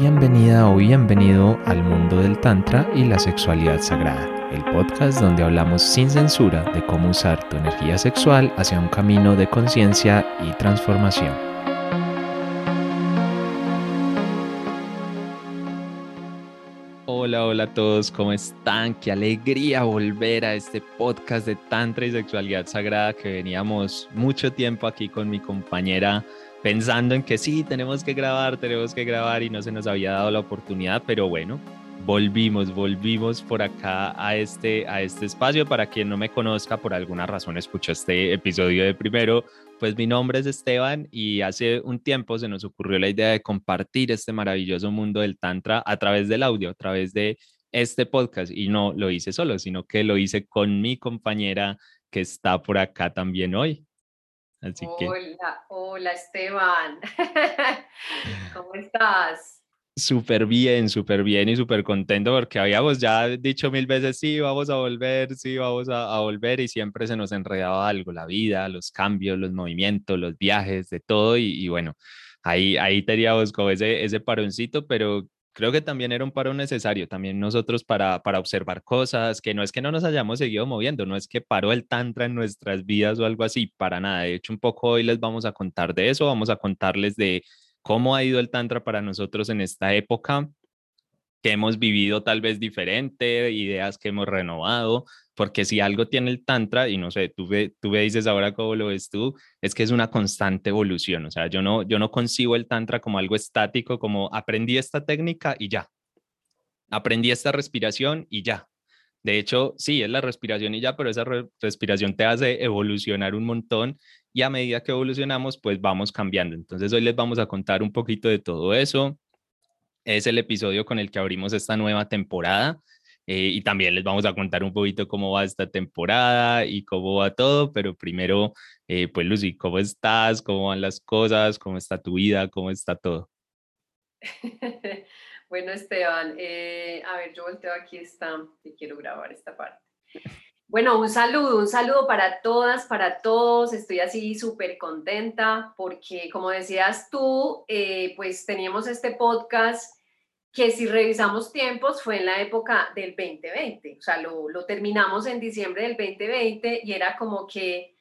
Bienvenida o bienvenido al mundo del Tantra y la sexualidad sagrada, el podcast donde hablamos sin censura de cómo usar tu energía sexual hacia un camino de conciencia y transformación. Hola, hola a todos, ¿cómo están? Qué alegría volver a este podcast de Tantra y Sexualidad Sagrada que veníamos mucho tiempo aquí con mi compañera pensando en que sí, tenemos que grabar, tenemos que grabar y no se nos había dado la oportunidad, pero bueno, volvimos, volvimos por acá a este, a este espacio. Para quien no me conozca, por alguna razón escuchó este episodio de primero, pues mi nombre es Esteban y hace un tiempo se nos ocurrió la idea de compartir este maravilloso mundo del Tantra a través del audio, a través de este podcast. Y no lo hice solo, sino que lo hice con mi compañera que está por acá también hoy. Así hola, hola Esteban. ¿Cómo estás? Súper bien, súper bien y súper contento porque habíamos ya dicho mil veces, sí, vamos a volver, sí, vamos a, volver y siempre se nos enredaba algo, la vida, los cambios, los movimientos, los viajes, de todo y, bueno, ahí, ahí teníamos como ese, ese paroncito, pero creo que también era un paro necesario, también nosotros para, para observar cosas, que no es que no nos hayamos seguido moviendo, no es que paró el tantra en nuestras vidas o algo así, para nada. De hecho, un poco hoy les vamos a contar de eso, vamos a contarles de cómo ha ido el tantra para nosotros en esta época, que hemos vivido tal vez diferente, ideas que hemos renovado, porque si algo tiene el tantra, y no sé, tú, ve, tú me dices ahora cómo lo ves tú, es que es una constante evolución, o sea, yo no, yo no concibo el tantra como algo estático, como aprendí esta técnica y ya, aprendí esta respiración y ya. De hecho, sí, es la respiración y ya, pero esa respiración te hace evolucionar un montón y a medida que evolucionamos, pues vamos cambiando. Entonces hoy les vamos a contar un poquito de todo eso. Es el episodio con el que abrimos esta nueva temporada. Eh, y también les vamos a contar un poquito cómo va esta temporada y cómo va todo, pero primero, eh, pues Lucy, ¿cómo estás? ¿Cómo van las cosas? ¿Cómo está tu vida? ¿Cómo está todo? bueno, Esteban, eh, a ver, yo volteo aquí está, y quiero grabar esta parte. Bueno, un saludo, un saludo para todas, para todos. Estoy así súper contenta porque, como decías tú, pues teníamos este podcast que si revisamos tiempos fue en la época del 2020, o sea, lo, lo, terminamos en diciembre del 2020 y era como que,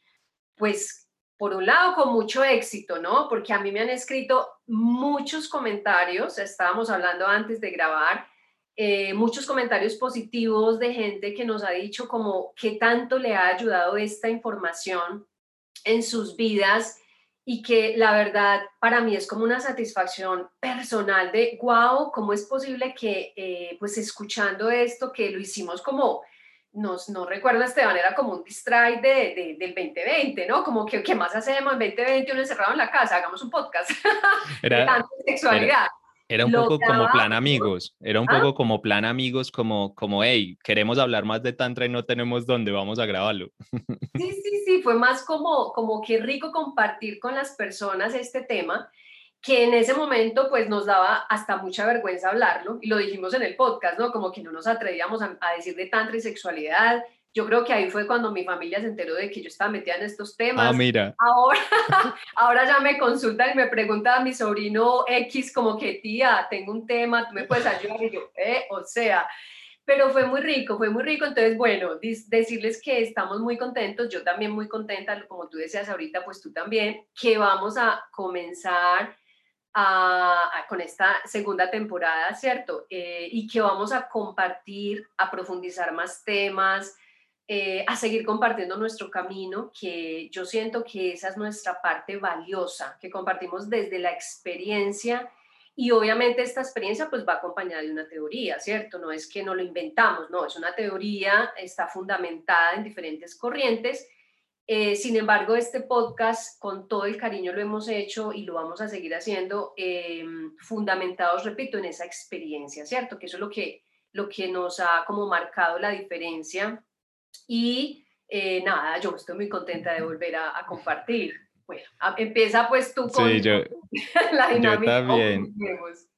pues, por un lado, con mucho éxito, ¿no? Porque a mí me han escrito muchos comentarios, estábamos hablando antes de grabar, eh, muchos comentarios positivos de gente que nos ha dicho como qué tanto le ha ayudado esta información en sus vidas y que la verdad para mí es como una satisfacción personal de, wow, ¿cómo es posible que eh, pues escuchando esto, que lo hicimos como, nos, no recuerdo Esteban, era como un distract de, del 2020, ¿no? Como que, ¿qué más hacemos en 2020? Uno encerrado en la casa, hagamos un podcast era, de sexualidad. Era un poco como plan amigos, era un ¿Ah? poco como plan amigos, como, como, hey, queremos hablar más de Tantra y no tenemos dónde, vamos a grabarlo. Sí, sí, sí, fue más como, como que rico compartir con las personas este tema, que en ese momento pues nos daba hasta mucha vergüenza hablarlo, y lo dijimos en el podcast, ¿no? Como que no nos atrevíamos a, a decir de Tantra y sexualidad, yo creo que ahí fue cuando mi familia se enteró de que yo estaba metida en estos temas. Ah, mira. Ahora, ahora ya me consultan y me pregunta a mi sobrino X como que, tía, tengo un tema, tú me puedes ayudar. Y yo, eh, o sea, pero fue muy rico, fue muy rico. Entonces, bueno, decirles que estamos muy contentos, yo también muy contenta, como tú decías ahorita, pues tú también, que vamos a comenzar a, con esta segunda temporada, ¿cierto? Eh, y que vamos a compartir, a profundizar más temas, eh, a seguir compartiendo nuestro camino, que yo siento que esa es nuestra parte valiosa, que compartimos desde la experiencia y obviamente esta experiencia pues va acompañada de una teoría, ¿cierto? No es que no lo inventamos, no, es una teoría, está fundamentada en diferentes corrientes. Eh, sin embargo, este podcast con todo el cariño lo hemos hecho y lo vamos a seguir haciendo eh, fundamentados, repito, en esa experiencia, ¿cierto? Que eso es lo que, lo que nos ha como marcado la diferencia y eh, nada, yo estoy muy contenta de volver a, compartir. Bueno, empieza pues tú con sí, yo, la dinámica. Yo también.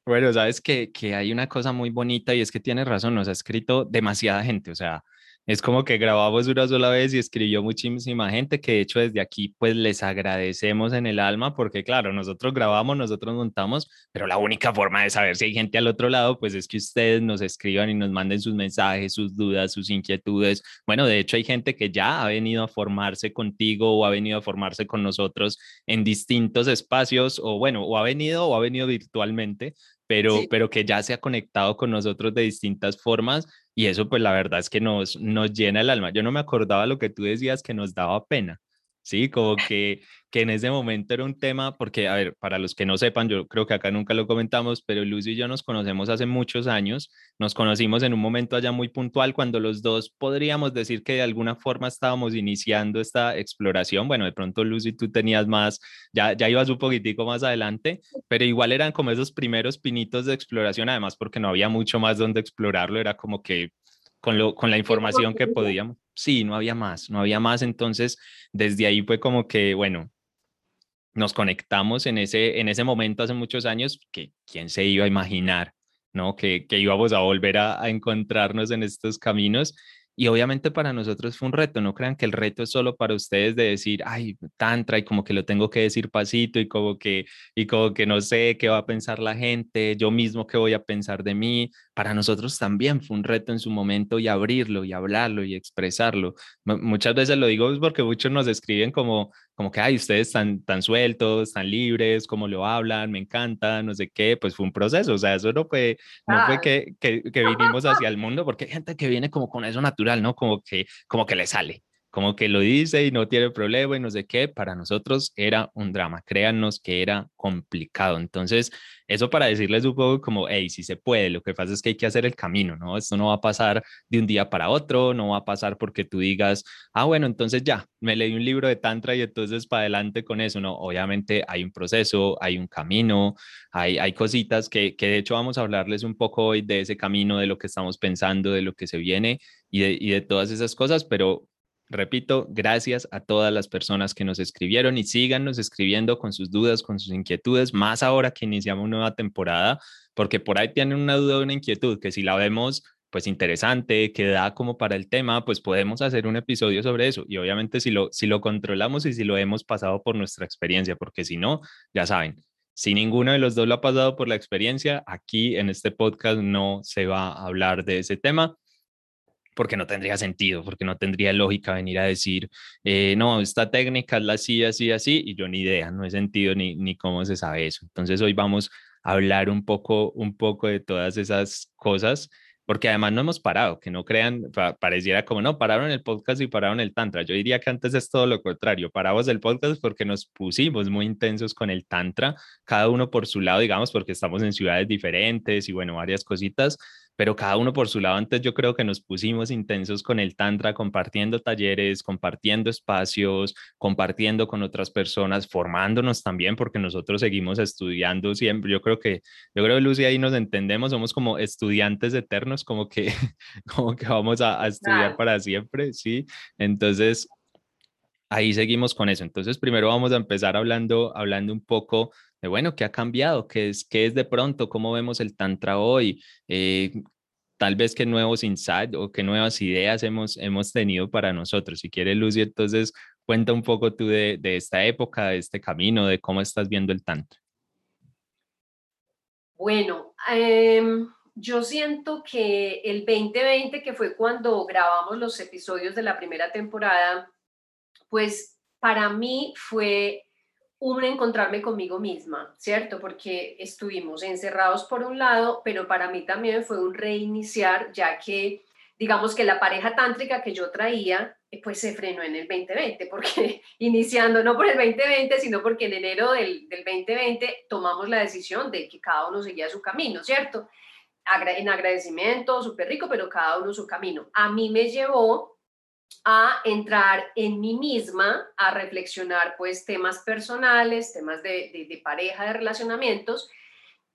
Bueno, sabes que, que, hay una cosa muy bonita y es que tienes razón, nos ha escrito demasiada gente, o sea, Es como que grabamos una sola vez y escribió muchísima gente que de hecho desde aquí pues les agradecemos en el alma porque claro, nosotros grabamos, nosotros montamos, pero la única forma de saber si hay gente al otro lado pues es que ustedes nos escriban y nos manden sus mensajes, sus dudas, sus inquietudes. Bueno, de hecho hay gente que ya ha venido a formarse contigo o ha venido a formarse con nosotros en distintos espacios o bueno, o ha venido o ha venido virtualmente pero, pero que ya se ha conectado con nosotros de distintas formas y eso pues la verdad es que nos, nos llena el alma. Yo no me acordaba lo que tú decías que nos daba pena, ¿sí? Como que, que en ese momento era un tema, porque, a ver, para los que no sepan, yo creo que acá nunca lo comentamos, pero Lucio y yo nos conocemos hace muchos años, nos conocimos en un momento allá muy puntual cuando los dos podríamos decir que de alguna forma estábamos iniciando esta exploración, bueno, de pronto Lucy tú tenías más, ya, ya ibas un poquitico más adelante, pero igual eran como esos primeros pinitos de exploración, además porque no había mucho más donde explorarlo, era como que con, lo, con la información que podíamos. Sí, no había más, no había más. Entonces, desde ahí fue como que, bueno, nos conectamos en ese, en ese momento hace muchos años, que quién se iba a imaginar, ¿no? Que, que íbamos a volver a, a encontrarnos en estos caminos y obviamente para nosotros fue un reto, no crean que el reto es solo para ustedes de decir, ay, tantra y como que lo tengo que decir pasito y como que, y como que no sé qué va a pensar la gente, yo mismo qué voy a pensar de mí. Para nosotros también fue un reto en su momento y abrirlo y hablarlo y expresarlo. muchas veces lo digo porque muchos nos escriben como, como que, ay, ustedes están tan sueltos, tan libres, cómo lo hablan, me encanta, no sé qué, pues fue un proceso, o sea, eso no fue, no fue que, que, que vinimos hacia el mundo, porque hay gente que viene como con eso natural, ¿no? Como que, como que le sale como que lo dice y no tiene problema y no sé qué, para nosotros era un drama, créannos que era complicado. Entonces, eso para decirles un poco como, hey, si se puede, lo que pasa es que hay que hacer el camino, ¿no? Esto no va a pasar de un día para otro, no va a pasar porque tú digas, ah, bueno, entonces ya, me leí un libro de Tantra y entonces para adelante con eso, ¿no? Obviamente hay un proceso, hay un camino, hay, hay cositas que, que de hecho vamos a hablarles un poco hoy de ese camino, de lo que estamos pensando, de lo que se viene y de, y de todas esas cosas, pero Repito, gracias a todas las personas que nos escribieron y síganos escribiendo con sus dudas, con sus inquietudes, más ahora que iniciamos una nueva temporada, porque por ahí tienen una duda o una inquietud que si la vemos pues interesante, que da como para el tema, pues podemos hacer un episodio sobre eso. Y obviamente si lo, si lo controlamos y si lo hemos pasado por nuestra experiencia, porque si no, ya saben, si ninguno de los dos lo ha pasado por la experiencia, aquí en este podcast no se va a hablar de ese tema porque no tendría sentido, porque no tendría lógica venir a decir, eh, no, esta técnica es la así, así, así, y yo ni idea, no he sentido ni, ni cómo se sabe eso. Entonces hoy vamos a hablar un poco, un poco de todas esas cosas, porque además no hemos parado, que no crean, pareciera como, no, pararon el podcast y pararon el tantra. Yo diría que antes es todo lo contrario, paramos el podcast porque nos pusimos muy intensos con el tantra, cada uno por su lado, digamos, porque estamos en ciudades diferentes y bueno, varias cositas pero cada uno por su lado, antes yo creo que nos pusimos intensos con el Tantra, compartiendo talleres, compartiendo espacios, compartiendo con otras personas, formándonos también, porque nosotros seguimos estudiando siempre. Yo creo que, yo creo, Lucy, ahí nos entendemos, somos como estudiantes eternos, como que, como que vamos a, a estudiar para siempre, ¿sí? Entonces, ahí seguimos con eso. Entonces, primero vamos a empezar hablando, hablando un poco de, bueno, ¿qué ha cambiado? ¿Qué es, qué es de pronto? ¿Cómo vemos el Tantra hoy? Eh, tal vez qué nuevos insights o qué nuevas ideas hemos, hemos tenido para nosotros. Si quieres, Lucy, entonces cuenta un poco tú de, de esta época, de este camino, de cómo estás viendo el Tantra. Bueno, em, yo siento que el 2020, que fue cuando grabamos los episodios de la primera temporada, pues para mí fue un encontrarme conmigo misma, ¿cierto? Porque estuvimos encerrados por un lado, pero para mí también fue un reiniciar, ya que digamos que la pareja tántrica que yo traía, eh, pues se frenó en el 2020, porque iniciando no por el 2020, sino porque en enero del, del 2020 tomamos la decisión de que cada uno seguía su camino, ¿cierto? En agradecimiento, súper rico, pero cada uno su camino. A mí me llevó a entrar en mí misma, a reflexionar pues temas personales, temas de, de, pareja, de relacionamientos,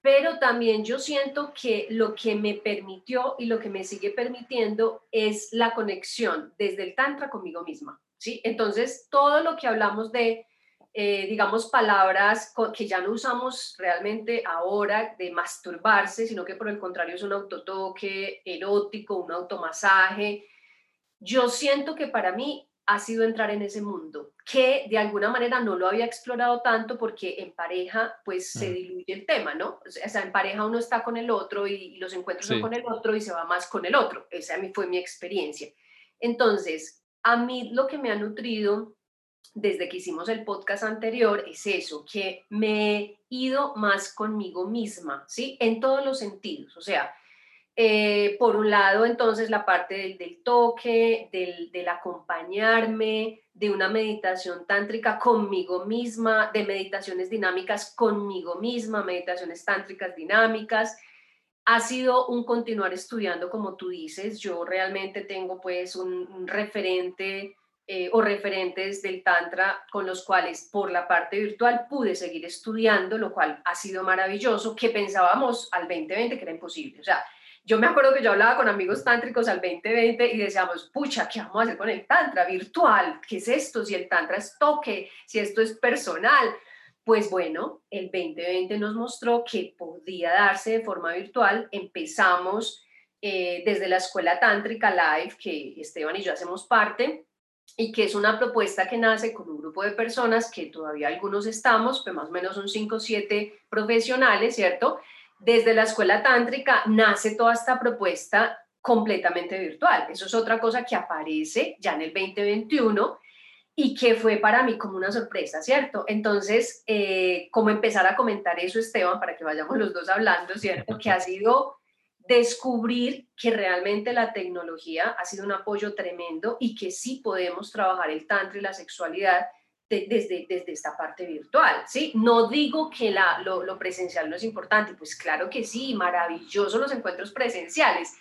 pero también yo siento que lo que me permitió y lo que me sigue permitiendo es la conexión desde el tantra conmigo misma, ¿sí? Entonces, todo lo que hablamos de, eh, digamos, palabras que ya no usamos realmente ahora de masturbarse, sino que por el contrario es un autotoque erótico, un automasaje, yo siento que para mí ha sido entrar en ese mundo, que de alguna manera no lo había explorado tanto porque en pareja pues se mm. diluye el tema, ¿no? O sea, en pareja uno está con el otro y, los encuentros son con el otro y se va más con el otro. Esa a mí fue mi experiencia. Entonces, a mí lo que me ha nutrido desde que hicimos el podcast anterior es eso, que me he ido más conmigo misma, ¿sí? En todos los sentidos, o sea, eh, por un lado, entonces, la parte del, toque, del, acompañarme, de una meditación tántrica conmigo misma, de meditaciones dinámicas conmigo misma, meditaciones tántricas dinámicas. Ha sido un continuar estudiando, como tú dices. Yo realmente tengo pues un, referente eh, o referentes del Tantra con los cuales por la parte virtual pude seguir estudiando, lo cual ha sido maravilloso, que pensábamos al 2020 que era imposible. O sea, yo me acuerdo que yo hablaba con amigos tántricos al 2020 y decíamos, pucha, ¿qué vamos a hacer con el tantra virtual? ¿Qué es esto? Si el tantra es toque, si esto es personal. Pues bueno, el 2020 nos mostró que podía darse de forma virtual. Empezamos eh, desde la Escuela Tántrica Live, que Esteban y yo hacemos parte, y que es una propuesta que nace con un grupo de personas que todavía algunos estamos, pues más o menos son 5 o 7 profesionales, ¿cierto? Desde la escuela tántrica nace toda esta propuesta completamente virtual. Eso es otra cosa que aparece ya en el 2021 y que fue para mí como una sorpresa, ¿cierto? Entonces, eh, como empezar a comentar eso, Esteban, para que vayamos los dos hablando, ¿cierto? Que ha sido descubrir que realmente la tecnología ha sido un apoyo tremendo y que sí podemos trabajar el tantra y la sexualidad desde, desde esta parte virtual, ¿sí? No digo que la, lo, presencial no es importante, pues claro que sí, maravilloso los encuentros presenciales,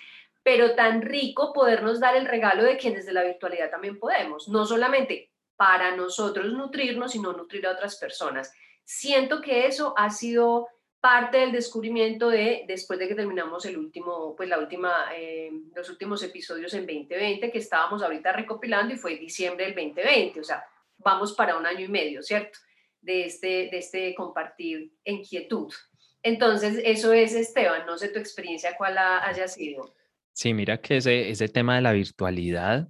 pero tan rico podernos dar el regalo de que desde la virtualidad también podemos, no solamente para nosotros nutrirnos, sino nutrir a otras personas. Siento que eso ha sido parte del descubrimiento de después de que terminamos el último, pues la última, eh, los últimos episodios en 2020 que estábamos ahorita recopilando y fue diciembre del 2020, o sea, vamos para un año y medio, ¿cierto? De este, de este compartir inquietud. Entonces, eso es, Esteban, no sé tu experiencia cuál haya sido. Sí, mira que ese, ese tema de la virtualidad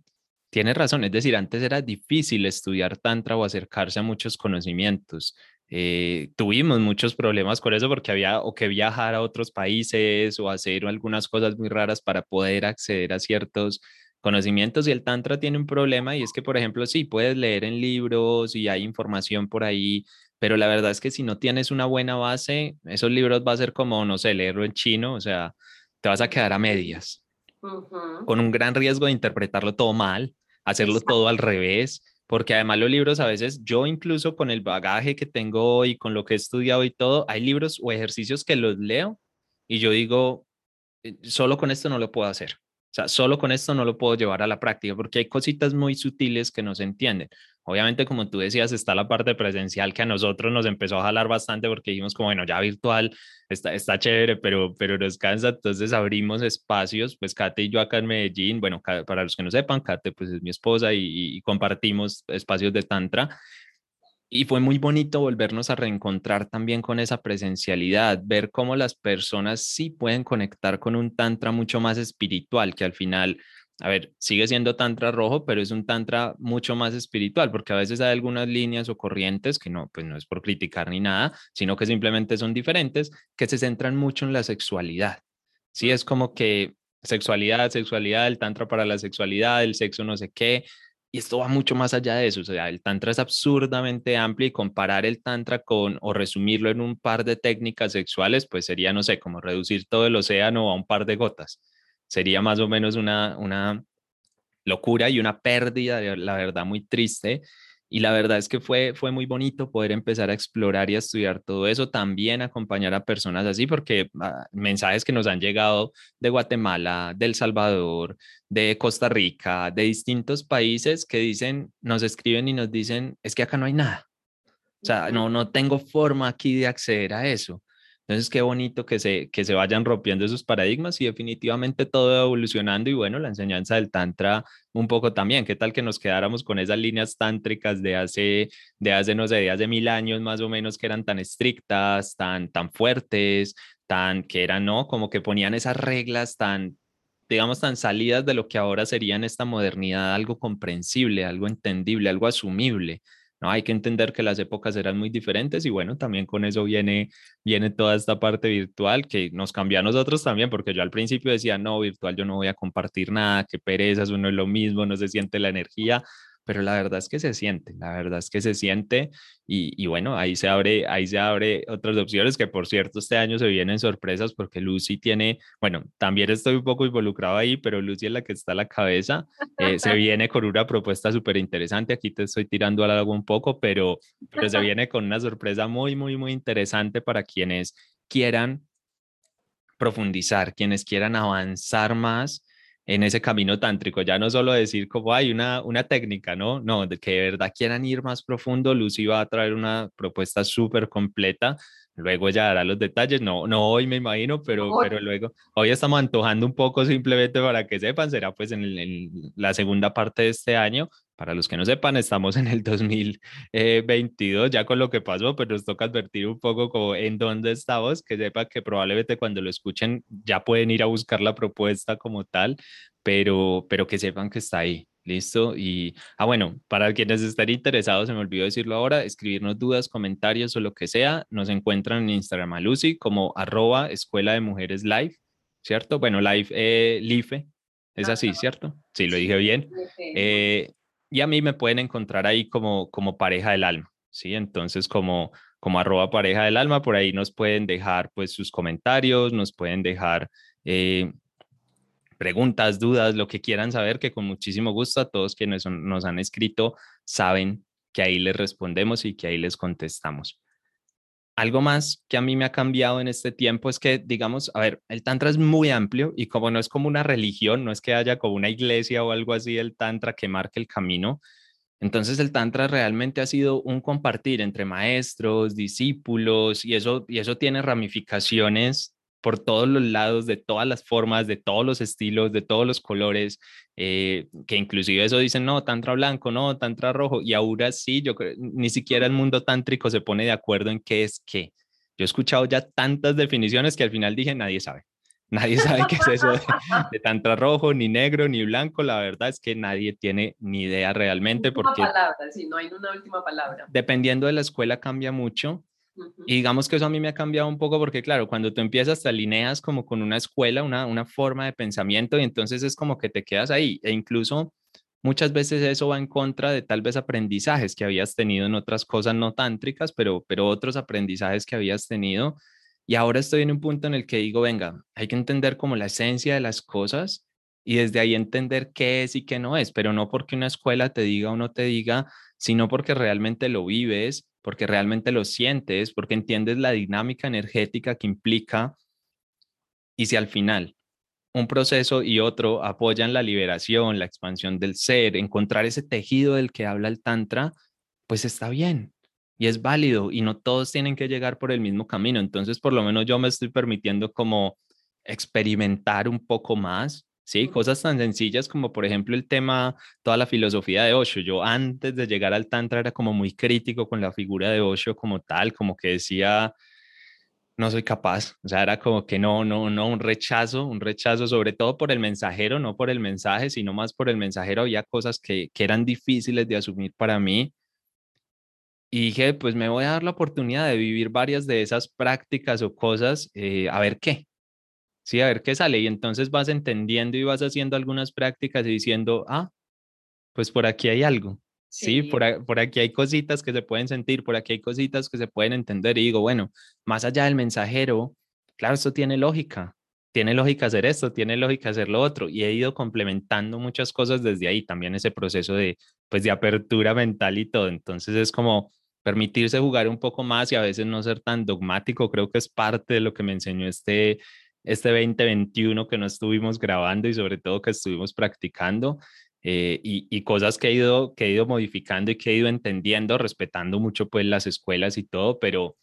tiene razón, es decir, antes era difícil estudiar tantra o acercarse a muchos conocimientos. Eh, tuvimos muchos problemas con eso porque había o que viajar a otros países o hacer algunas cosas muy raras para poder acceder a ciertos conocimientos y el tantra tiene un problema y es que, por ejemplo, sí, puedes leer en libros y hay información por ahí, pero la verdad es que si no tienes una buena base, esos libros va a ser como, no sé, leerlo en chino, o sea, te vas a quedar a medias, con un gran riesgo de interpretarlo todo mal, hacerlo todo al revés, porque además los libros a veces, yo incluso con el bagaje que tengo y con lo que he estudiado y todo, hay libros o ejercicios que los leo y yo digo, eh, solo con esto no lo puedo hacer sea, solo con esto no lo puedo llevar a la práctica porque hay cositas muy sutiles que no se entienden. Obviamente, como tú decías, está la parte presencial que a nosotros nos empezó a jalar bastante porque dijimos como, bueno, ya virtual está, está chévere, pero, pero nos cansa. Entonces abrimos espacios, pues Kate y yo acá en Medellín, bueno, para los que no sepan, Kate pues es mi esposa y, y compartimos espacios de tantra y fue muy bonito volvernos a reencontrar también con esa presencialidad, ver cómo las personas sí pueden conectar con un tantra mucho más espiritual, que al final, a ver, sigue siendo tantra rojo, pero es un tantra mucho más espiritual, porque a veces hay algunas líneas o corrientes que no, pues no es por criticar ni nada, sino que simplemente son diferentes, que se centran mucho en la sexualidad. Sí, es como que sexualidad, sexualidad, el tantra para la sexualidad, el sexo no sé qué, y esto va mucho más allá de eso, o sea, el tantra es absurdamente amplio y comparar el tantra con o resumirlo en un par de técnicas sexuales, pues sería, no sé, como reducir todo el océano a un par de gotas. Sería más o menos una, una locura y una pérdida, la verdad, muy triste y la verdad es que fue, fue muy bonito poder empezar a explorar y a estudiar todo eso, también acompañar a personas así, porque ah, mensajes que nos han llegado de Guatemala, del Salvador, de Costa Rica, de distintos países que dicen, nos escriben y nos dicen, es que acá no hay nada. O sea, no, no tengo forma aquí de acceder a eso. Entonces, qué bonito que se, que se vayan rompiendo esos paradigmas y definitivamente todo evolucionando y bueno, la enseñanza del Tantra un poco también. ¿Qué tal que nos quedáramos con esas líneas tántricas de hace, de hace, no sé, de hace mil años más o menos que eran tan estrictas, tan, tan fuertes, tan, que eran, ¿no? Como que ponían esas reglas tan, digamos, tan salidas de lo que ahora sería en esta modernidad algo comprensible, algo entendible, algo asumible. ¿No? Hay que entender que las épocas eran muy diferentes y bueno, también con eso viene, viene toda esta parte virtual que nos cambia a nosotros también, porque yo al principio decía, no, virtual yo no voy a compartir nada, qué pereza, eso no es lo mismo, no se siente la energía, pero la verdad es que se siente, la verdad es que se siente y, bueno, ahí se abre, ahí se abre otras opciones que por cierto este año se vienen sorpresas porque Lucy tiene, bueno, también estoy un poco involucrado ahí, pero Lucy es la que está a la cabeza, eh, se viene con una propuesta súper interesante, aquí te estoy tirando algo un poco, pero, pero se viene con una sorpresa muy, muy, muy interesante para quienes quieran profundizar, quienes quieran avanzar más en ese camino tántrico, ya no solo decir como hay una, una técnica, ¿no? No, de que de verdad quieran ir más profundo, Lucy va a traer una propuesta súper completa, luego ya dará los detalles, no, no hoy me imagino, pero, pero luego, hoy estamos antojando un poco simplemente para que sepan, será pues en, en la segunda parte de este año, para los que no sepan, estamos en el 2022 ya con lo que pasó, pero nos toca advertir un poco como en dónde estamos, que sepa que probablemente cuando lo escuchen ya pueden ir a buscar la propuesta como tal, pero, pero que sepan que está ahí. Listo. Y, ah, bueno, para quienes estén interesados, se me olvidó decirlo ahora, escribirnos dudas, comentarios o lo que sea, nos encuentran en Instagram a Lucy como arroba Escuela de Mujeres Live, ¿cierto? Bueno, live, eh, LIFE, es así, ¿cierto? Sí, lo dije bien. Eh, y a mí me pueden encontrar ahí como, como pareja del alma, ¿sí? Entonces, como, como arroba pareja del alma, por ahí nos pueden dejar pues sus comentarios, nos pueden dejar eh, preguntas, dudas, lo que quieran saber, que con muchísimo gusto a todos quienes nos han escrito saben que ahí les respondemos y que ahí les contestamos. Algo más que a mí me ha cambiado en este tiempo es que, digamos, a ver, el Tantra es muy amplio y como no es como una religión, no es que haya como una iglesia o algo así el Tantra que marque el camino. Entonces el Tantra realmente ha sido un compartir entre maestros, discípulos y eso, y eso tiene ramificaciones por todos los lados, de todas las formas, de todos los estilos, de todos los colores, eh, que inclusive eso dicen, no, tantra blanco, no, tantra rojo, y ahora sí, yo creo, ni siquiera el mundo tántrico se pone de acuerdo en qué es qué. Yo he escuchado ya tantas definiciones que al final dije, nadie sabe. Nadie sabe qué es eso de, tantra rojo, ni negro, ni blanco. La verdad es que nadie tiene ni idea realmente. porque palabra, sí, no hay una última palabra. Dependiendo de la escuela cambia mucho. Y digamos que eso a mí me ha cambiado un poco porque, claro, cuando tú empiezas te alineas como con una escuela, una, una forma de pensamiento y entonces es como que te quedas ahí. E incluso muchas veces eso va en contra de tal vez aprendizajes que habías tenido en otras cosas no tántricas, pero, pero otros aprendizajes que habías tenido. Y ahora estoy en un punto en el que digo, venga, hay que entender como la esencia de las cosas y desde ahí entender qué es y qué no es, pero no porque una escuela te diga o no te diga, sino porque realmente lo vives porque realmente lo sientes, porque entiendes la dinámica energética que implica. Y si al final un proceso y otro apoyan la liberación, la expansión del ser, encontrar ese tejido del que habla el Tantra, pues está bien y es válido y no todos tienen que llegar por el mismo camino. Entonces, por lo menos yo me estoy permitiendo como experimentar un poco más ¿sí? Cosas tan sencillas como, por ejemplo, el tema, toda la filosofía de Osho. Yo antes de llegar al Tantra era como muy crítico con la figura de Osho como tal, como que decía, no soy capaz. O sea, era como que no, no, no, un rechazo, un rechazo sobre todo por el mensajero, no por el mensaje, sino más por el mensajero. Había cosas que, que eran difíciles de asumir para mí. Y dije, pues me voy a dar la oportunidad de vivir varias de esas prácticas o cosas, eh, a ver qué, sí, a ver qué sale. Y entonces vas entendiendo y vas haciendo algunas prácticas y diciendo, ah, pues por aquí hay algo. Sí, por, por, aquí hay cositas que se pueden sentir, por aquí hay cositas que se pueden entender. Y digo, bueno, más allá del mensajero, claro, esto tiene lógica. Tiene lógica hacer esto, tiene lógica hacer lo otro. Y he ido complementando muchas cosas desde ahí. También ese proceso de, pues, de apertura mental y todo. Entonces es como permitirse jugar un poco más y a veces no ser tan dogmático. Creo que es parte de lo que me enseñó este, este 2021 que no estuvimos grabando y sobre todo que estuvimos practicando eh, y, cosas que he, ido, que he ido modificando y que he ido entendiendo, respetando mucho pues las escuelas y todo, pero,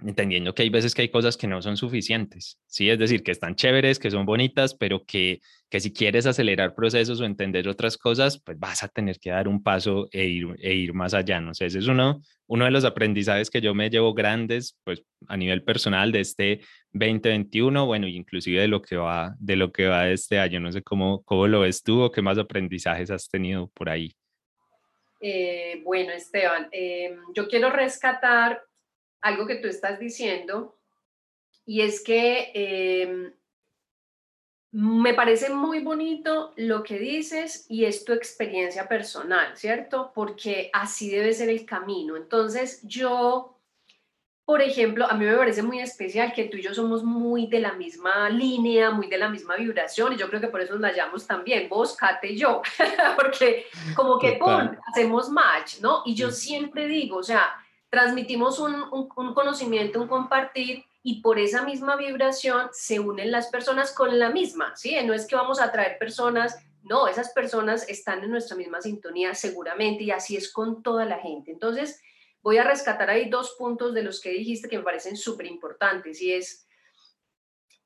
entendiendo que hay veces que hay cosas que no son suficientes, ¿sí? Es decir, que están chéveres, que son bonitas, pero que, que si quieres acelerar procesos o entender otras cosas, pues vas a tener que dar un paso e ir, e ir más allá, no sé, ese es uno, uno de los aprendizajes que yo me llevo grandes, pues a nivel personal de este 2021, bueno, inclusive de lo que va, de lo que va de este año, no sé cómo, cómo lo ves tú o qué más aprendizajes has tenido por ahí. Eh, bueno, Esteban, em, yo quiero rescatar algo que tú estás diciendo y es que em, me parece muy bonito lo que dices y es tu experiencia personal, ¿cierto? Porque así debe ser el camino. Entonces yo, por ejemplo, a mí me parece muy especial que tú y yo somos muy de la misma línea, muy de la misma vibración y yo creo que por eso nos llamamos también, vos, Kate y yo, porque como que hacemos match, ¿no? Y yo siempre digo, o sea, transmitimos un, conocimiento, un compartir y por esa misma vibración se unen las personas con la misma, ¿sí? No es que vamos a traer personas, no, esas personas están en nuestra misma sintonía seguramente y así es con toda la gente. Entonces, voy a rescatar ahí dos puntos de los que dijiste que me parecen súper importantes y es,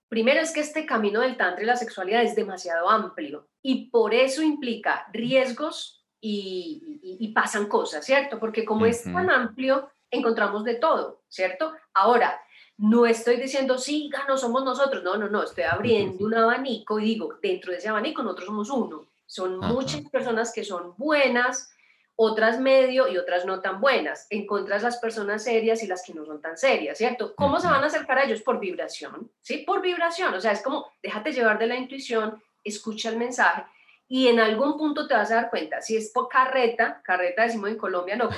primero es que este camino del tantra y la sexualidad es demasiado amplio y por eso implica riesgos y, pasan cosas, ¿cierto? Porque como es tan amplio, encontramos de todo, ¿cierto? Ahora, no estoy diciendo, sí, no somos nosotros, no, no, no, estoy abriendo un abanico y digo, dentro de ese abanico nosotros somos uno. Son muchas personas que son buenas, otras medio y otras no tan buenas. Encuentras las personas serias y las que no son tan serias, ¿cierto? ¿Cómo se van a acercar a ellos? Por vibración, ¿sí? Por vibración, o sea, es como, déjate llevar de la intuición, escucha el mensaje y en algún punto te vas a dar cuenta si es por carreta, carreta decimos en Colombia, no,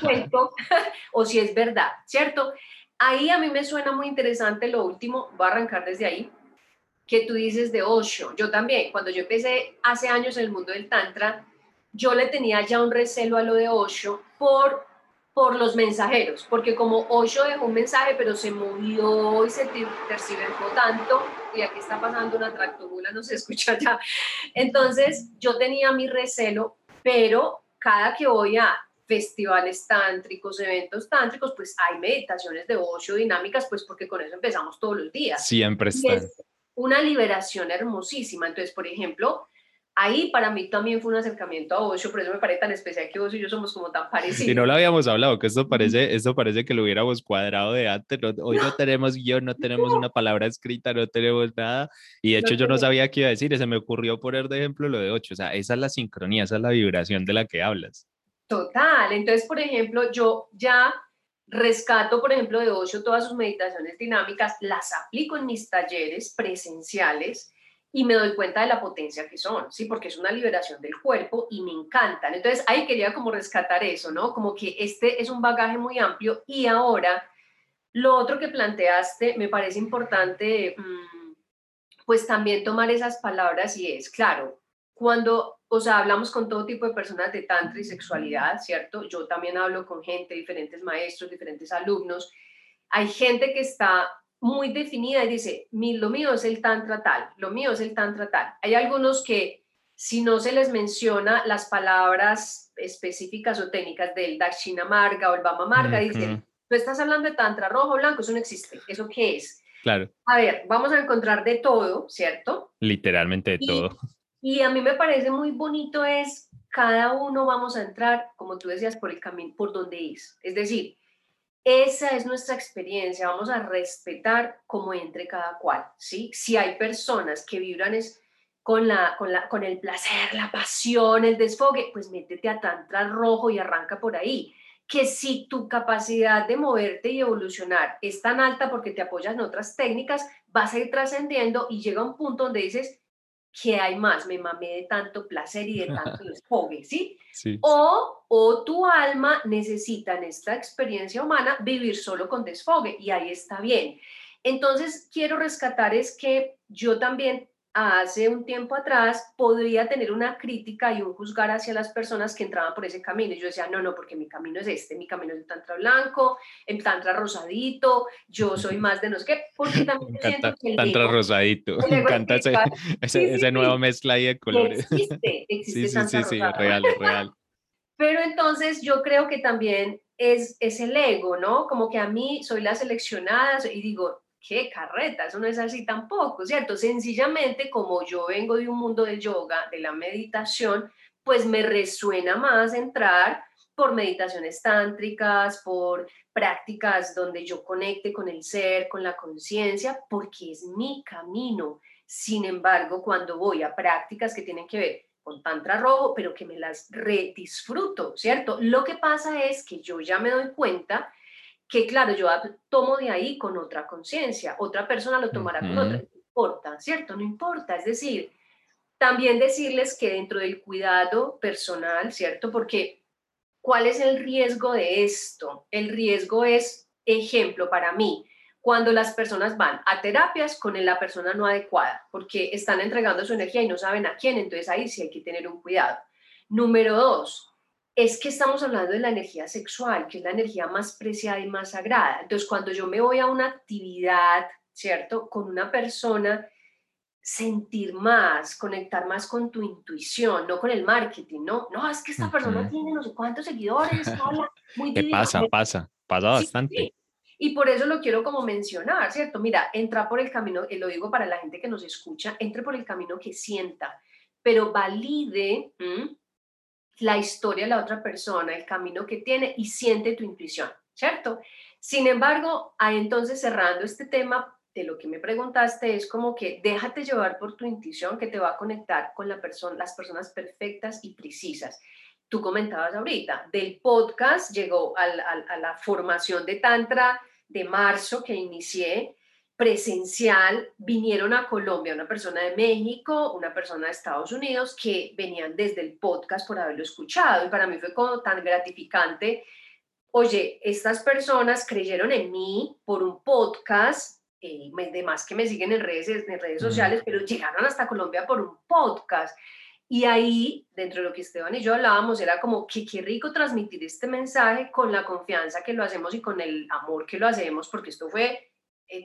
cuento, o si es verdad, ¿cierto? Ahí a mí me suena muy interesante lo último, voy a arrancar desde ahí, que tú dices de Osho. Yo también, cuando yo empecé hace años en el mundo del Tantra, yo le tenía ya un recelo a lo de Osho por por los mensajeros, porque como Osho dejó un mensaje, pero se movió y se terciversó tanto, y aquí está pasando una tractomula, no se escucha ya. Entonces, yo tenía mi recelo, pero cada que voy a festivales tántricos, eventos tántricos, pues hay meditaciones de Osho dinámicas, pues porque con eso empezamos todos los días. Siempre está. Es una liberación hermosísima. Entonces, por ejemplo, ahí para mí también fue un acercamiento a Osho, por eso me parece tan especial que vos y yo somos como tan parecidos. Y no lo habíamos hablado, que esto parece, esto parece que lo hubiéramos cuadrado de antes. hoy no, tenemos guion, no tenemos una palabra escrita, no tenemos nada. Y de hecho yo no sabía qué iba a decir, y se me ocurrió poner de ejemplo lo de Ocho. O sea, esa es la sincronía, esa es la vibración de la que hablas. Total. Entonces, por ejemplo, yo ya rescato, por ejemplo, de Ocho todas sus meditaciones dinámicas, las aplico en mis talleres presenciales y me doy cuenta de la potencia que son, ¿sí? Porque es una liberación del cuerpo y me encantan. Entonces, ahí quería como rescatar eso, ¿no? Como que este es un bagaje muy amplio y ahora lo otro que planteaste me parece importante, mm, pues también tomar esas palabras y es, claro, cuando, o sea, hablamos con todo tipo de personas de tantra y sexualidad, ¿cierto? Yo también hablo con gente, diferentes maestros, diferentes alumnos. Hay gente que está muy definida y dice, lo mío es el tantra tal, lo mío es el tantra tal. Hay algunos que si no se les menciona las palabras específicas o técnicas del Dakshina Marga o el Bama Marga, dicen, tú estás hablando de tantra rojo, blanco, eso no existe. ¿Eso qué es? Claro. A ver, vamos a encontrar de todo, ¿cierto? Literalmente de todo. Y a mí me parece muy bonito es, cada uno vamos a entrar, como tú decías, por el camino, por donde es. Es decir, esa es nuestra experiencia, vamos a respetar cómo entre cada cual, ¿sí? Si hay personas que vibran es con, la, con, la, con el placer, la pasión, el desfogue, pues métete a tantra rojo y arranca por ahí. Que si tu capacidad de moverte y evolucionar es tan alta porque te apoyas en otras técnicas, vas a ir trascendiendo y llega un punto donde dices, ¿qué hay más? Me mamé de tanto placer y de tanto desfogue, ¿sí? ¿sí? O, o tu alma necesita en esta experiencia humana vivir solo con desfogue y ahí está bien. Entonces, quiero rescatar es que yo también hace un tiempo atrás podría tener una crítica y un juzgar hacia las personas que entraban por ese camino. Y yo decía, no, no, porque mi camino es este, mi camino es el tantra blanco, el tantra rosadito, yo soy más de no sé qué, porque también siento que el tantra rosadito, me encanta ese, ese, nuevo mezcla ahí de colores. Existe, existe sí, sí, sí, sí, real, real. Pero entonces yo creo que también es, es el ego, ¿no? Como que a mí soy la seleccionada y digo, qué carreta, eso no es así tampoco, ¿cierto? Sencillamente como yo vengo de un mundo del yoga, de la meditación, pues me resuena más entrar por meditaciones tántricas, por prácticas donde yo conecte con el ser, con la conciencia, porque es mi camino. Sin embargo, cuando voy a prácticas que tienen que ver con tantra rojo, pero que me las redisfruto, ¿cierto? Lo que pasa es que yo ya me doy cuenta que, claro, yo tomo de ahí con otra conciencia, otra persona lo tomará con otra, no importa, ¿cierto? No importa, es decir, también decirles que dentro del cuidado personal, ¿cierto? Porque ¿Cuál es el riesgo de esto? El riesgo es, ejemplo, para mí, cuando las personas van a terapias con la persona no adecuada, porque están entregando su energía y no saben a quién, entonces ahí sí hay que tener un cuidado. Número dos, es que estamos hablando de la energía sexual, que es la energía más preciada y más sagrada. Entonces, cuando yo me voy a una actividad, ¿cierto? Con una persona sentir más, conectar más con tu intuición, no con el marketing, ¿no? No, es que esta persona tiene no sé cuántos seguidores, habla muy ¿Qué pasa? Pasa, pasa bastante. Y por eso lo quiero como mencionar, ¿cierto? Mira, entra por el camino, y lo digo para la gente que nos escucha, entre por el camino que sienta, pero valide la historia de la otra persona, el camino que tiene y siente tu intuición, ¿cierto? Sin embargo, entonces cerrando este tema, lo que me preguntaste es como que déjate llevar por tu intuición que te va a conectar con la persona, las personas perfectas y precisas. Tú comentabas ahorita, del podcast llegó a la formación de Tantra de marzo que inicié, presencial, vinieron a Colombia una persona de México, una persona de Estados Unidos que venían desde el podcast por haberlo escuchado y para mí fue como tan gratificante. Oye, estas personas creyeron en mí por un podcast eh, demás que me siguen en redes, en redes sociales, pero llegaron hasta Colombia por un podcast. Y ahí, dentro de lo que Esteban y yo hablábamos, era como que qué rico transmitir este mensaje con la confianza que lo hacemos y con el amor que lo hacemos, porque esto fue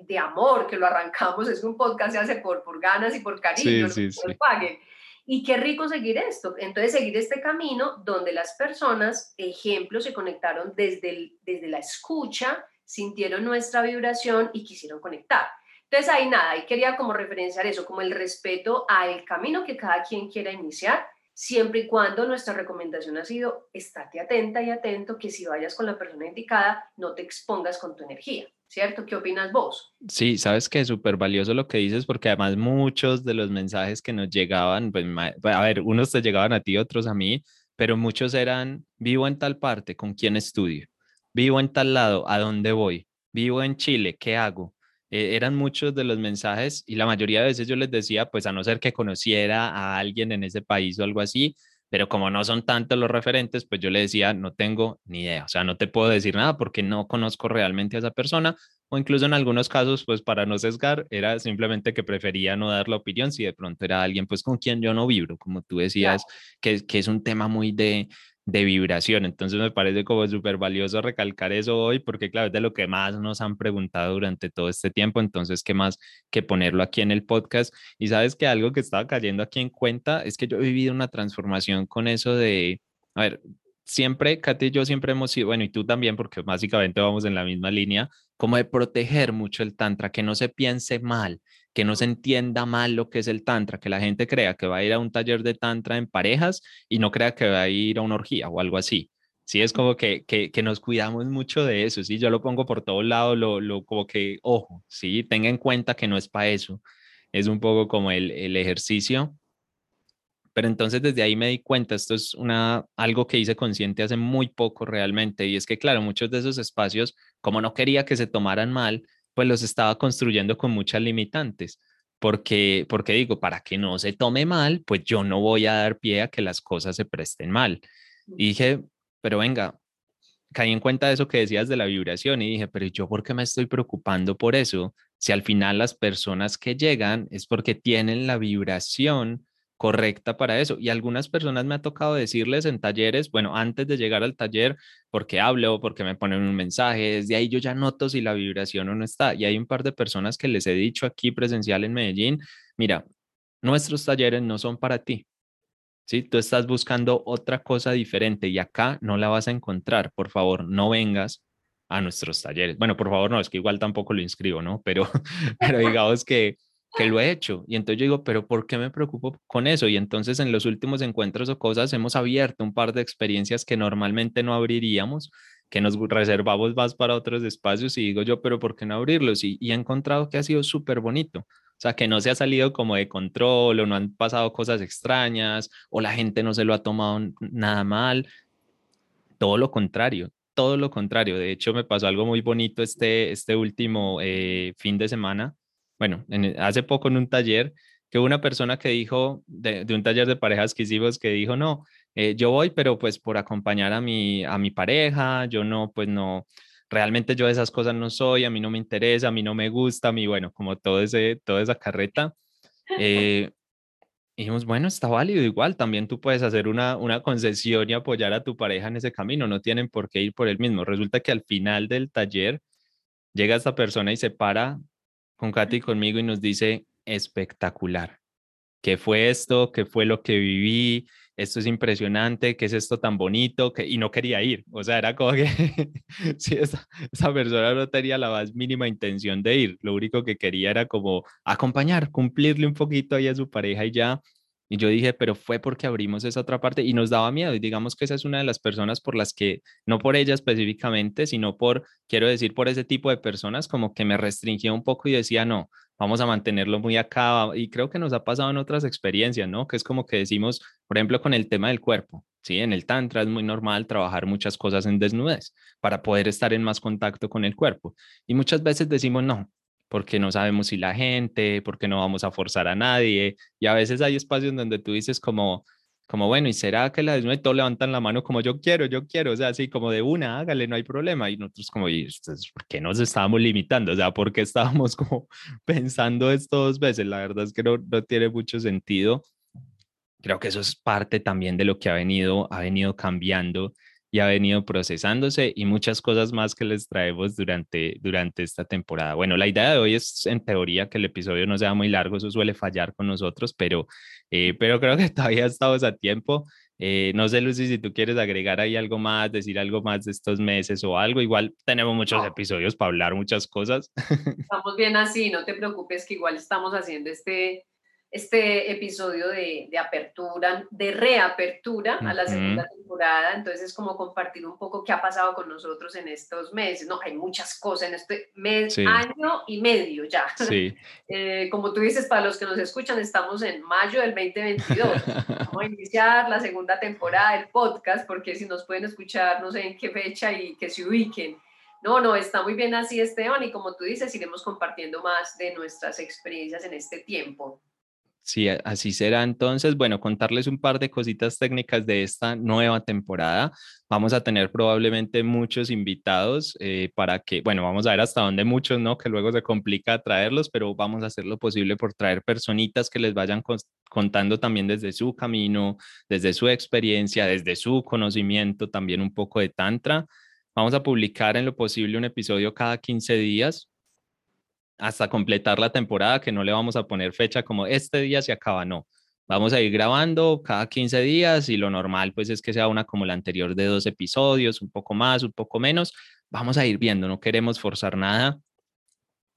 de amor que lo arrancamos, es un podcast se hace por, por ganas y por cariño, sí, sí, sí. paguen. Y qué rico seguir esto. Entonces, seguir este camino donde las personas, ejemplos, se conectaron desde, el, desde la escucha sintieron nuestra vibración y quisieron conectar. Entonces ahí nada, ahí quería como referenciar eso, como el respeto al camino que cada quien quiera iniciar, siempre y cuando nuestra recomendación ha sido, estate atenta y atento que si vayas con la persona indicada, no te expongas con tu energía. ¿Cierto? ¿Qué opinas vos? Sí, sabes que es súper valioso lo que dices porque además muchos de los mensajes que nos llegaban, pues a ver, unos te llegaban a ti, otros a mí, pero muchos eran, vivo en tal parte, ¿con quién estudio? vivo en tal lado, ¿a dónde voy? Vivo en Chile, ¿qué hago? E, eran muchos de los mensajes y la mayoría de veces yo les decía, pues a no ser que conociera a alguien en ese país o algo así, pero como no son tantos los referentes, pues yo le decía, no tengo ni idea, o sea, no te puedo decir nada porque no conozco realmente a esa persona, o incluso en algunos casos, pues para no sesgar, era simplemente que prefería no dar la opinión si de pronto era alguien pues con quien yo no vibro, como tú decías, que, que es un tema muy de, de vibración. Entonces me parece como súper valioso recalcar eso hoy porque claro, es de lo que más nos han preguntado durante todo este tiempo. Entonces, ¿qué más que ponerlo aquí en el podcast? Y sabes que algo que estaba cayendo aquí en cuenta es que yo he vivido una transformación con eso de, a ver, siempre, Katy y yo siempre hemos sido, bueno, y tú también, porque básicamente vamos en la misma línea, como de proteger mucho el tantra, que no se piense mal, que no se entienda mal lo que es el tantra, que la gente crea que va a ir a un taller de tantra en parejas y no crea que va a ir a una orgía o algo así. Sí, es como que, que, que nos cuidamos mucho de eso, sí, yo lo pongo por todos lados, lo, lo, como que, ojo, sí, tenga en cuenta que no es para eso, es un poco como el, el ejercicio. Pero entonces desde ahí me di cuenta, esto es una, algo que hice consciente hace muy poco realmente, y es que claro, muchos de esos espacios, como no quería que se tomaran mal, pues los estaba construyendo con muchas limitantes, porque, porque digo, para que no se tome mal, pues yo no voy a dar pie a que las cosas se presten mal. Y dije, pero venga, caí en cuenta de eso que decías de la vibración y dije, pero yo por qué me estoy preocupando por eso? Si al final las personas que llegan es porque tienen la vibración correcta para eso. Y algunas personas me ha tocado decirles en talleres, bueno, antes de llegar al taller, porque hablo, porque me ponen un mensaje, desde ahí yo ya noto si la vibración o no está. Y hay un par de personas que les he dicho aquí presencial en Medellín, mira, nuestros talleres no son para ti. ¿sí? Tú estás buscando otra cosa diferente y acá no la vas a encontrar. Por favor, no vengas a nuestros talleres. Bueno, por favor, no, es que igual tampoco lo inscribo, ¿no? Pero, pero digamos que, que lo he hecho. Y entonces yo digo, pero ¿por qué me preocupo con eso? Y entonces en los últimos encuentros o cosas hemos abierto un par de experiencias que normalmente no abriríamos, que nos reservamos más para otros espacios y digo yo, pero ¿por qué no abrirlos? Y, y he encontrado que ha sido súper bonito. O sea, que no se ha salido como de control o no han pasado cosas extrañas o la gente no se lo ha tomado nada mal. Todo lo contrario, todo lo contrario. De hecho, me pasó algo muy bonito este, este último eh, fin de semana. Bueno, hace poco en un taller, que una persona que dijo, de, un taller de parejas que hicimos, que dijo, no, eh, yo voy, pero pues por acompañar a mi, a mi pareja, yo no, pues no, realmente yo de esas cosas no soy, a mí no me interesa, a mí no me gusta, a mí, bueno, como todo ese, toda esa carreta. Eh, dijimos, bueno, está válido igual, también tú puedes hacer una, una concesión y apoyar a tu pareja en ese camino, no tienen por qué ir por el mismo. Resulta que al final del taller llega esta persona y se para con Katy conmigo y nos dice, espectacular. ¿Qué fue esto? ¿Qué fue lo que viví? esto es impresionante, ¿qué es esto tan bonito? Y no quería ir, o sea, era como que si esa, esa, persona no tenía la más mínima intención de ir, lo único que quería era como acompañar, cumplirle un poquito ahí a su pareja y ya. Y yo dije, pero fue porque abrimos esa otra parte y nos daba miedo. Y digamos que esa es una de las personas por las que, no por ella específicamente, sino por, quiero decir, por ese tipo de personas, como que me restringía un poco y decía, no, vamos a mantenerlo muy acá. Y creo que nos ha pasado en otras experiencias, ¿no? Que es como que decimos, por ejemplo, con el tema del cuerpo, ¿sí? En el Tantra es muy normal trabajar muchas cosas en desnudez para poder estar en más contacto con el cuerpo. Y muchas veces decimos, no, porque no sabemos si la gente, porque no vamos a forzar a nadie. Y a veces hay espacios donde tú dices como, como bueno, ¿y será que la y todos levantan la mano como yo quiero, yo quiero? O sea, así como de una, hágale, no hay problema. Y nosotros como, ¿y por qué nos estábamos limitando? O sea, ¿por qué estábamos como pensando esto dos veces? La verdad es que no, no tiene mucho sentido. Creo que eso es parte también de lo que ha venido, ha venido cambiando y ha venido procesándose y muchas cosas más que les traemos durante, durante esta temporada. Bueno, la idea de hoy es en teoría que el episodio no sea muy largo, eso suele fallar con nosotros, pero, eh, pero creo que todavía estamos a tiempo. Eh, no sé, Lucy, si tú quieres agregar ahí algo más, decir algo más de estos meses o algo. Igual tenemos muchos episodios para hablar muchas cosas. Estamos bien así, no te preocupes que igual estamos haciendo este, este episodio de, de, apertura, de reapertura a la segunda temporada. Entonces, es como compartir un poco qué ha pasado con nosotros en estos meses. No, hay muchas cosas en este mes, año y medio ya. Sí. Eh, como tú dices, para los que nos escuchan, estamos en mayo del 2022. Vamos a iniciar la segunda temporada del podcast, porque si nos pueden escuchar, no sé en qué fecha y que se ubiquen. No, no, está muy bien así, Esteban, y como tú dices, iremos compartiendo más de nuestras experiencias en este tiempo. Sí, así será. Entonces, bueno, contarles un par de cositas técnicas de esta nueva temporada. Vamos a tener probablemente muchos invitados eh, para que, bueno, vamos a ver hasta dónde muchos, ¿no? Que luego se complica traerlos, pero vamos a hacer lo posible por traer personitas que les vayan contando también desde su camino, desde su experiencia, desde su conocimiento, también un poco de Tantra. Vamos a publicar en lo posible un episodio cada 15 días hasta completar la temporada, que no le vamos a poner fecha como este día se acaba, no. Vamos a ir grabando cada 15 días y lo normal pues es que sea una como la anterior de dos episodios, un poco más, un poco menos. Vamos a ir viendo, no queremos forzar nada,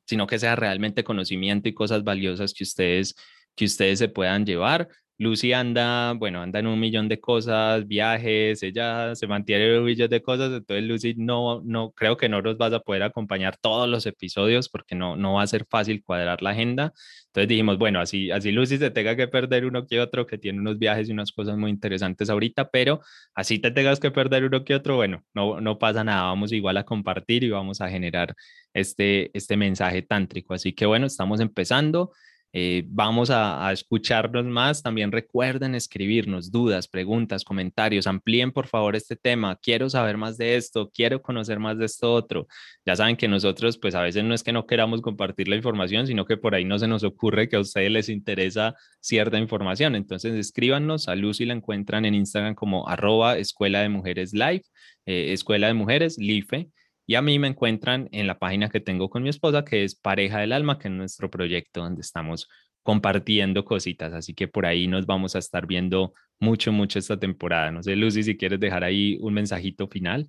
sino que sea realmente conocimiento y cosas valiosas que ustedes, que ustedes se puedan llevar. Lucy anda, bueno, anda en un millón de cosas, viajes, ella se mantiene en un millón de cosas, entonces Lucy no, no, creo que no nos vas a poder acompañar todos los episodios porque no, no va a ser fácil cuadrar la agenda. Entonces dijimos, bueno, así, así Lucy se tenga que perder uno que otro, que tiene unos viajes y unas cosas muy interesantes ahorita, pero así te tengas que perder uno que otro, bueno, no, no pasa nada, vamos igual a compartir y vamos a generar este, este mensaje tántrico. Así que bueno, estamos empezando. Eh, vamos a, escucharnos más. También recuerden escribirnos dudas, preguntas, comentarios. Amplíen por favor este tema. Quiero saber más de esto, quiero conocer más de esto otro. Ya saben que nosotros, pues a veces no es que no queramos compartir la información, sino que por ahí no se nos ocurre que a ustedes les interesa cierta información. Entonces escríbanos. A Lucy la encuentran en Instagram como arroba escuela de mujeres live, eh, escuela de mujeres, LIFE. Y a mí me encuentran en la página que tengo con mi esposa, que es Pareja del Alma, que es nuestro proyecto donde estamos compartiendo cositas. Así que por ahí nos vamos a estar viendo mucho, mucho esta temporada. No sé, Lucy, si quieres dejar ahí un mensajito final.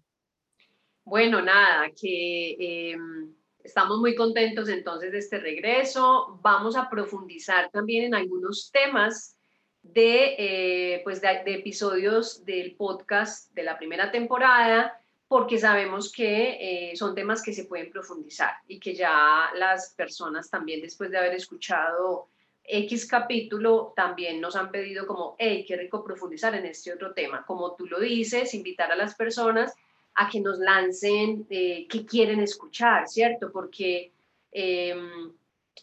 Bueno, nada, que em, estamos muy contentos entonces de este regreso. Vamos a profundizar también en algunos temas de, eh, pues de, episodios del podcast de la primera temporada, porque sabemos que eh, son temas que se pueden profundizar y que ya las personas también después de haber escuchado X capítulo también nos han pedido como, hey, qué rico profundizar en este otro tema. Como tú lo dices, invitar a las personas a que nos lancen eh, qué quieren escuchar, ¿cierto? Porque em,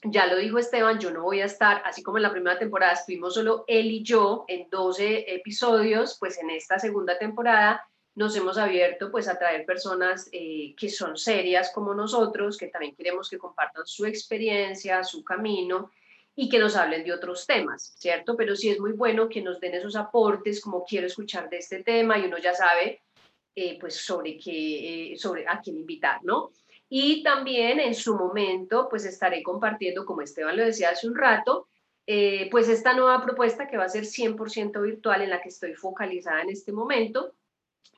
ya lo dijo Esteban, yo no voy a estar, así como en la primera temporada estuvimos solo él y yo en 12 episodios, pues en esta segunda temporada nos hemos abierto pues a traer personas eh, que son serias como nosotros, que también queremos que compartan su experiencia, su camino y que nos hablen de otros temas, ¿cierto? Pero sí es muy bueno que nos den esos aportes, como quiero escuchar de este tema y uno ya sabe, eh, pues, sobre, qué, eh, sobre a quién invitar, ¿no? Y también en su momento, pues, estaré compartiendo, como Esteban lo decía hace un rato, eh, pues, esta nueva propuesta que va a ser 100% virtual en la que estoy focalizada en este momento,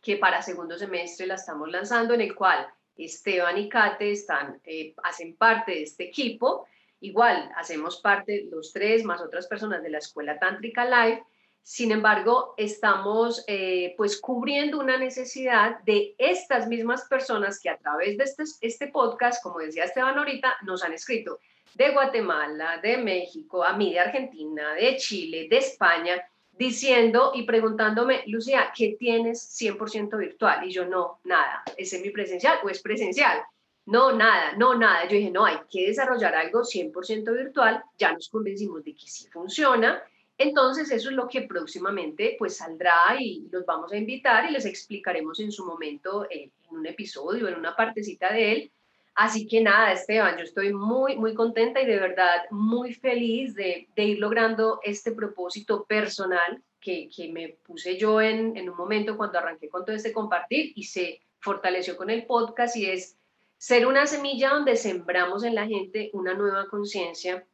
que para segundo semestre la estamos lanzando, en el cual Esteban y Kate están, hacen parte de este equipo Igual, hacemos parte los tres más otras personas de la Escuela Tántrica Live. Sin embargo, estamos eh, pues cubriendo una necesidad de estas mismas personas que a través de este, este podcast, como decía Esteban ahorita, nos han escrito de Guatemala, de México, a mí de Argentina, de Chile, de España, diciendo y preguntándome, Lucía, ¿qué tienes 100% virtual? Y yo no, nada, ¿es mi presencial o es presencial? No, nada, no, nada. Yo dije, no, hay que desarrollar algo 100% virtual. Ya nos convencimos de que sí funciona. Entonces, eso es lo que próximamente pues saldrá y los vamos a invitar y les explicaremos en su momento eh, en un episodio, en una partecita de él. Así que nada, Esteban, yo estoy muy, muy contenta y de verdad muy feliz de, ir logrando este propósito personal que, me puse yo en, un momento cuando arranqué con todo este compartir y se fortaleció con el podcast y es ser una semilla donde sembramos en la gente una nueva conciencia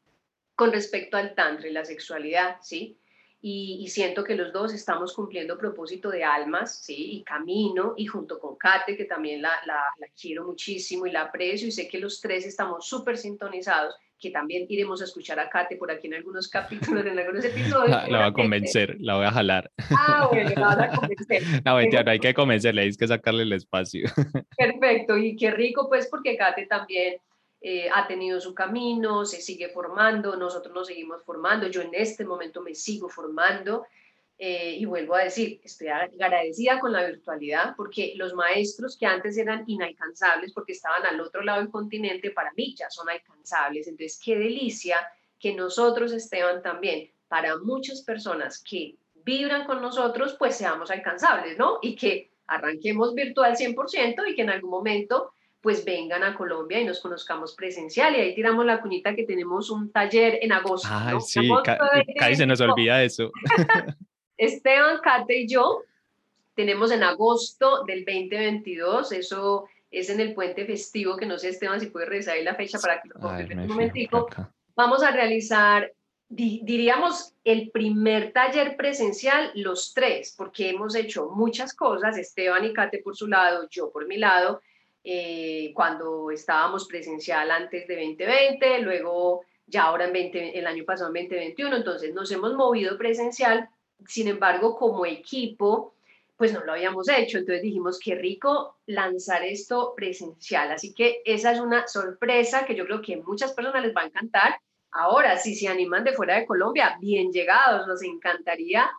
con respecto al tantra y la sexualidad, ¿sí? Y, siento que los dos estamos cumpliendo propósito de almas, ¿sí? Y camino, y junto con Kate, que también la, la, la quiero muchísimo y la aprecio, y sé que los tres estamos súper sintonizados que también iremos a escuchar a Kate por aquí en algunos capítulos, en algunos episodios. La, va a convencer, la voy a jalar. Ah, bueno, la vas a convencer. No, mentira, no hay que convencerle, hay que sacarle el espacio. Perfecto, y qué rico pues porque Kate también eh, ha tenido su camino, se sigue formando, nosotros nos seguimos formando, yo en este momento me sigo formando. Eh, y vuelvo a decir, estoy agradecida con la virtualidad porque los maestros que antes eran inalcanzables porque estaban al otro lado del continente, para mí ya son alcanzables. Entonces, qué delicia que nosotros, Esteban, también, para muchas personas que vibran con nosotros, pues seamos alcanzables, ¿no? Y que arranquemos virtual 100% y que en algún momento pues vengan a Colombia y nos conozcamos presencial. Y ahí tiramos la cuñita que tenemos un taller en agosto. Ay, sí, casi se nos olvida eso. Esteban, Kate y yo tenemos en agosto del 2022, eso es en el puente festivo, que no sé, Esteban, si puede revisar ahí la fecha para que lo confirme un momentico. Vamos a realizar, diríamos, el primer taller presencial, los tres, porque hemos hecho muchas cosas, Esteban y Kate por su lado, yo por mi lado, eh, cuando estábamos presencial antes de 2020, luego ya ahora en 20, el año pasado en 2021, entonces nos hemos movido presencial sin embargo, como equipo, pues no lo habíamos hecho. Entonces dijimos, qué rico lanzar esto presencial. Así que esa es una sorpresa que yo creo que muchas personas les va a encantar. Ahora, si se animan de fuera de Colombia, bien llegados, nos encantaría.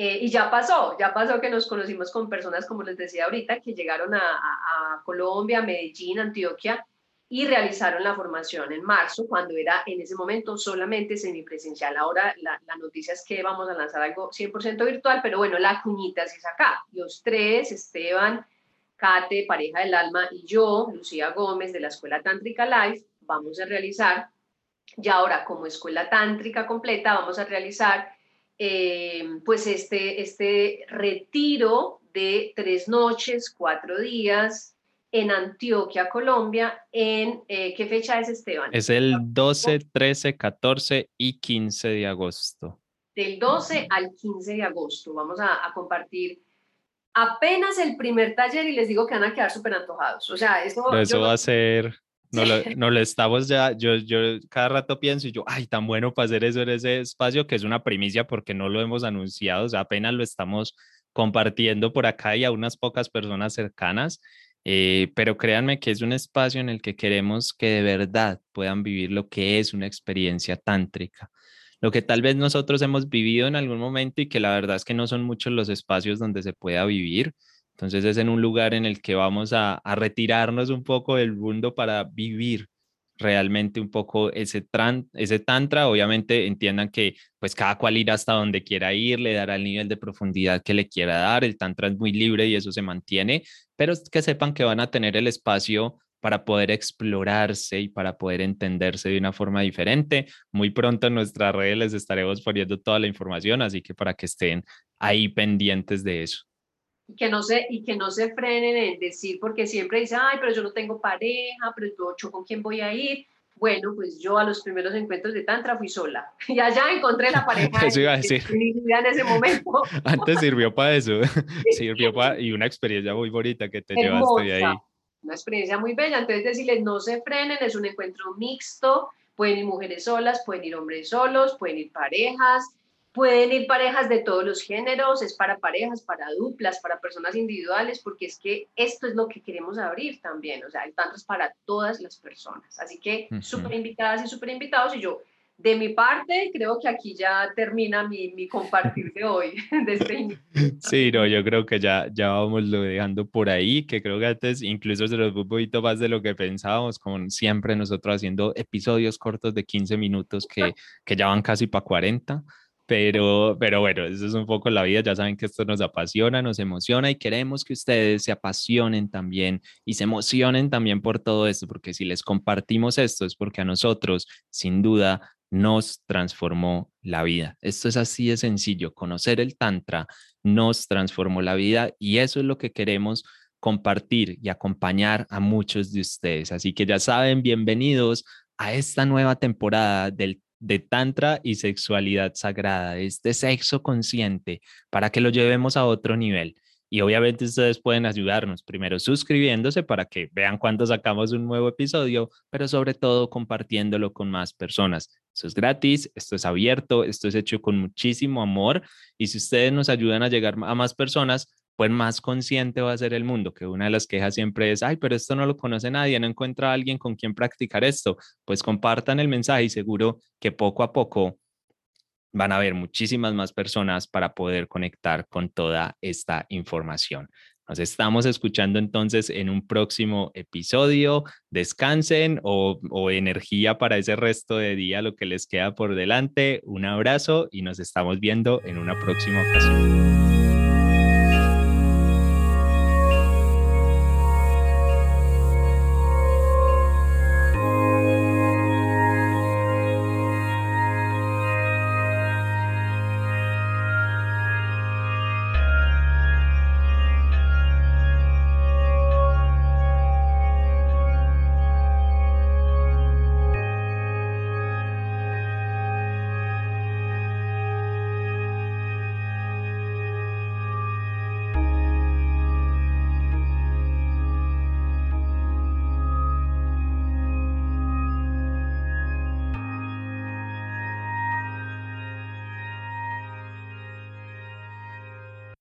Eh, y ya pasó, ya pasó que nos conocimos con personas, como les decía ahorita, que llegaron a, a, a Colombia, Medellín, Antioquia, y realizaron la formación en marzo, cuando era en ese momento solamente semipresencial. Ahora la, la noticia es que vamos a lanzar algo 100% virtual, pero bueno, la cuñita sí es acá. Los tres, Esteban, Kate, pareja del alma, y yo, Lucía Gómez, de la Escuela Tántrica Life, vamos a realizar, ya ahora como Escuela Tántrica completa, vamos a realizar eh, pues este, este retiro de tres noches, cuatro días, en Antioquia, Colombia. ¿En eh, qué fecha es, Esteban? Es el 12, 13, 14 y 15 de agosto. Del 12 al 15 de agosto. Vamos a, compartir apenas el primer taller y les digo que van a quedar súper antojados. O sea, eso, eso va a ser no lo, no lo, estamos ya, yo, yo cada rato pienso y yo, ay, tan bueno para hacer eso en ese espacio, que es una primicia porque no lo hemos anunciado, o sea, apenas lo estamos compartiendo por acá y a unas pocas personas cercanas, eh, pero créanme que es un espacio en el que queremos que de verdad puedan vivir lo que es una experiencia tántrica, lo que tal vez nosotros hemos vivido en algún momento y que la verdad es que no son muchos los espacios donde se pueda vivir. Entonces es en un lugar en el que vamos a, retirarnos un poco del mundo para vivir realmente un poco ese, ese tantra. Obviamente entiendan que pues cada cual irá hasta donde quiera ir, le dará el nivel de profundidad que le quiera dar. El tantra es muy libre y eso se mantiene, pero que sepan que van a tener el espacio para poder explorarse y para poder entenderse de una forma diferente. Muy pronto en nuestras redes les estaremos poniendo toda la información, así que para que estén ahí pendientes de eso y que no se, y que no se frenen en decir, porque siempre dicen, ay, pero yo no tengo pareja, pero yo con quién voy a ir. Bueno, pues yo a los primeros encuentros de Tantra fui sola y allá encontré la pareja eso iba a decir. en ese momento. Antes sirvió para eso, sirvió para, y una experiencia muy bonita que te llevaste de ahí. Una experiencia muy bella, entonces decirles, no se frenen, es un encuentro mixto, pueden ir mujeres solas, pueden ir hombres solos, pueden ir parejas, Pueden ir parejas de todos los géneros, es para parejas, para duplas, para personas individuales, porque es que esto es lo que queremos abrir también, o sea, el tanto es para todas las personas. Así que súper invitadas y súper invitados y yo, de mi parte, creo que aquí ya termina mi, mi compartir de hoy, de este Sí, no, yo creo que ya, ya vamos lo dejando por ahí, que creo que antes incluso se nos fue un poquito más de lo que pensábamos, como siempre nosotros haciendo episodios cortos de 15 minutos que, que ya van casi para 40. Pero, pero bueno, eso es un poco la vida. Ya saben que esto nos apasiona, nos emociona y queremos que ustedes se apasionen también y se emocionen también por todo esto, porque si les compartimos esto es porque a nosotros, sin duda, nos transformó la vida. Esto es así de sencillo. Conocer el Tantra nos transformó la vida y eso es lo que queremos compartir y acompañar a muchos de ustedes. Así que ya saben, bienvenidos a esta nueva temporada del de Tantra y sexualidad sagrada, este sexo consciente, para que lo llevemos a otro nivel. Y obviamente ustedes pueden ayudarnos, primero suscribiéndose para que vean cuando sacamos un nuevo episodio, pero sobre todo compartiéndolo con más personas. Esto es gratis, esto es abierto, esto es hecho con muchísimo amor y si ustedes nos ayudan a llegar a más personas, pues más consciente va a ser el mundo, que una de las quejas siempre es, ay, pero esto no lo conoce nadie, no encuentra a alguien con quien practicar esto, pues compartan el mensaje y seguro que poco a poco van a haber muchísimas más personas para poder conectar con toda esta información. Nos estamos escuchando entonces en un próximo episodio. Descansen o, o, energía para ese resto de día, lo que les queda por delante. Un abrazo y nos estamos viendo en una próxima ocasión.